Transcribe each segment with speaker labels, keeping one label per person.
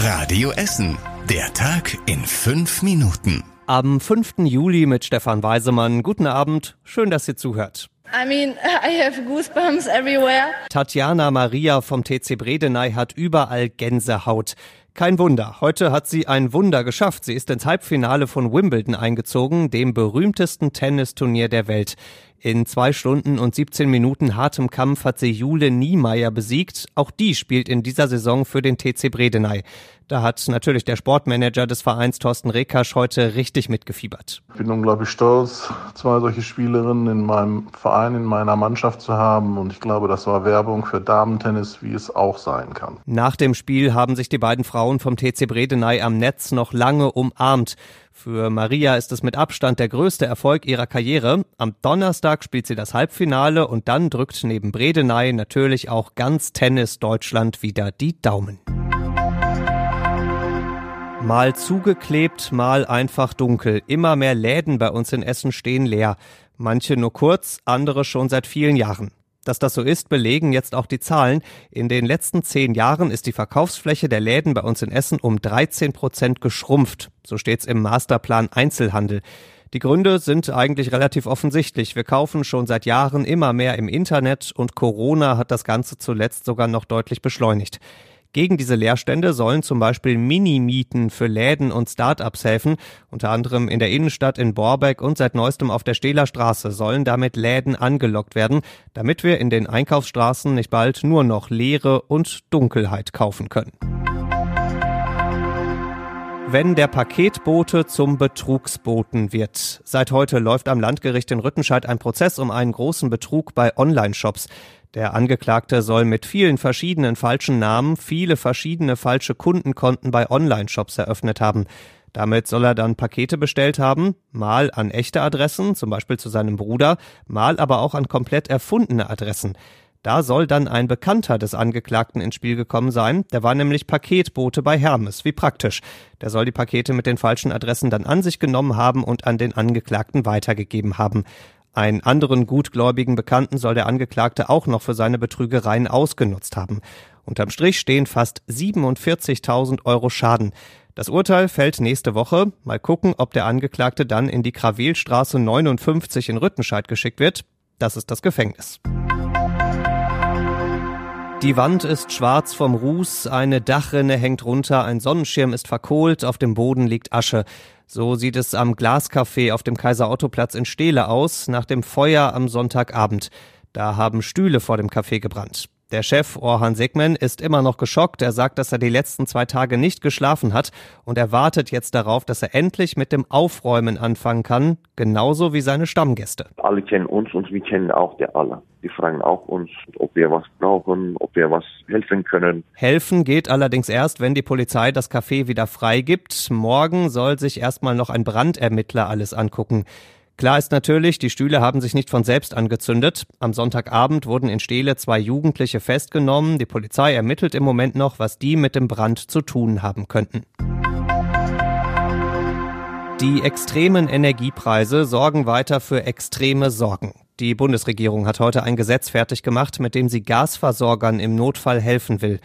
Speaker 1: Radio Essen. Der Tag in fünf Minuten.
Speaker 2: Am 5. Juli mit Stefan Weisemann. Guten Abend. Schön, dass ihr zuhört.
Speaker 3: I mean, I have goosebumps everywhere.
Speaker 2: Tatjana Maria vom TC Bredeney hat überall Gänsehaut. Kein Wunder. Heute hat sie ein Wunder geschafft. Sie ist ins Halbfinale von Wimbledon eingezogen, dem berühmtesten Tennisturnier der Welt. In zwei Stunden und 17 Minuten hartem Kampf hat sie Jule Niemeyer besiegt. Auch die spielt in dieser Saison für den TC Bredeney. Da hat natürlich der Sportmanager des Vereins Thorsten Rekasch heute richtig mitgefiebert.
Speaker 4: Ich bin unglaublich stolz, zwei solche Spielerinnen in meinem Verein, in meiner Mannschaft zu haben. Und ich glaube, das war Werbung für Damentennis, wie es auch sein kann.
Speaker 2: Nach dem Spiel haben sich die beiden Frauen vom TC Bredeney am Netz noch lange umarmt. Für Maria ist es mit Abstand der größte Erfolg ihrer Karriere. Am Donnerstag spielt sie das Halbfinale und dann drückt neben Bredeney natürlich auch ganz Tennis Deutschland wieder die Daumen. Mal zugeklebt, mal einfach dunkel. Immer mehr Läden bei uns in Essen stehen leer. Manche nur kurz, andere schon seit vielen Jahren. Dass das so ist, belegen jetzt auch die Zahlen. In den letzten zehn Jahren ist die Verkaufsfläche der Läden bei uns in Essen um 13 Prozent geschrumpft. So steht's im Masterplan Einzelhandel. Die Gründe sind eigentlich relativ offensichtlich. Wir kaufen schon seit Jahren immer mehr im Internet und Corona hat das Ganze zuletzt sogar noch deutlich beschleunigt. Gegen diese Leerstände sollen zum Beispiel Minimieten für Läden und Start-ups helfen. Unter anderem in der Innenstadt in Borbeck und seit neuestem auf der Stehler Straße sollen damit Läden angelockt werden, damit wir in den Einkaufsstraßen nicht bald nur noch Leere und Dunkelheit kaufen können. Wenn der Paketbote zum Betrugsboten wird. Seit heute läuft am Landgericht in Rüttenscheid ein Prozess um einen großen Betrug bei Online-Shops. Der Angeklagte soll mit vielen verschiedenen falschen Namen viele verschiedene falsche Kundenkonten bei Online-Shops eröffnet haben. Damit soll er dann Pakete bestellt haben, mal an echte Adressen, zum Beispiel zu seinem Bruder, mal aber auch an komplett erfundene Adressen. Da soll dann ein Bekannter des Angeklagten ins Spiel gekommen sein. Der war nämlich Paketbote bei Hermes. Wie praktisch. Der soll die Pakete mit den falschen Adressen dann an sich genommen haben und an den Angeklagten weitergegeben haben. Einen anderen gutgläubigen Bekannten soll der Angeklagte auch noch für seine Betrügereien ausgenutzt haben. Unterm Strich stehen fast 47.000 Euro Schaden. Das Urteil fällt nächste Woche. Mal gucken, ob der Angeklagte dann in die Krawelstraße 59 in Rüttenscheid geschickt wird. Das ist das Gefängnis. Die Wand ist schwarz vom Ruß, eine Dachrinne hängt runter, ein Sonnenschirm ist verkohlt, auf dem Boden liegt Asche. So sieht es am Glascafé auf dem Kaiser-Otto-Platz in Steele aus, nach dem Feuer am Sonntagabend. Da haben Stühle vor dem Café gebrannt. Der Chef Orhan Segmen ist immer noch geschockt. Er sagt, dass er die letzten zwei Tage nicht geschlafen hat und er wartet jetzt darauf, dass er endlich mit dem Aufräumen anfangen kann, genauso wie seine Stammgäste.
Speaker 5: Alle kennen uns und wir kennen auch der alle. Die fragen auch uns, ob wir was brauchen, ob wir was helfen können.
Speaker 2: Helfen geht allerdings erst, wenn die Polizei das Café wieder freigibt. Morgen soll sich erstmal noch ein Brandermittler alles angucken. Klar ist natürlich, die Stühle haben sich nicht von selbst angezündet. Am Sonntagabend wurden in Steele zwei Jugendliche festgenommen. Die Polizei ermittelt im Moment noch, was die mit dem Brand zu tun haben könnten. Die extremen Energiepreise sorgen weiter für extreme Sorgen. Die Bundesregierung hat heute ein Gesetz fertig gemacht, mit dem sie Gasversorgern im Notfall helfen will.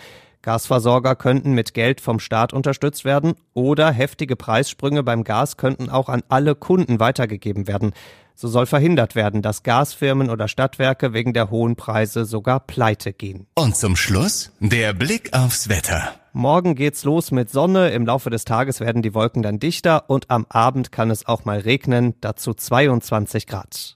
Speaker 2: Gasversorger könnten mit Geld vom Staat unterstützt werden oder heftige Preissprünge beim Gas könnten auch an alle Kunden weitergegeben werden. So soll verhindert werden, dass Gasfirmen oder Stadtwerke wegen der hohen Preise sogar pleite gehen.
Speaker 1: Und zum Schluss der Blick aufs Wetter.
Speaker 2: Morgen geht's los mit Sonne, im Laufe des Tages werden die Wolken dann dichter und am Abend kann es auch mal regnen, dazu 22 Grad.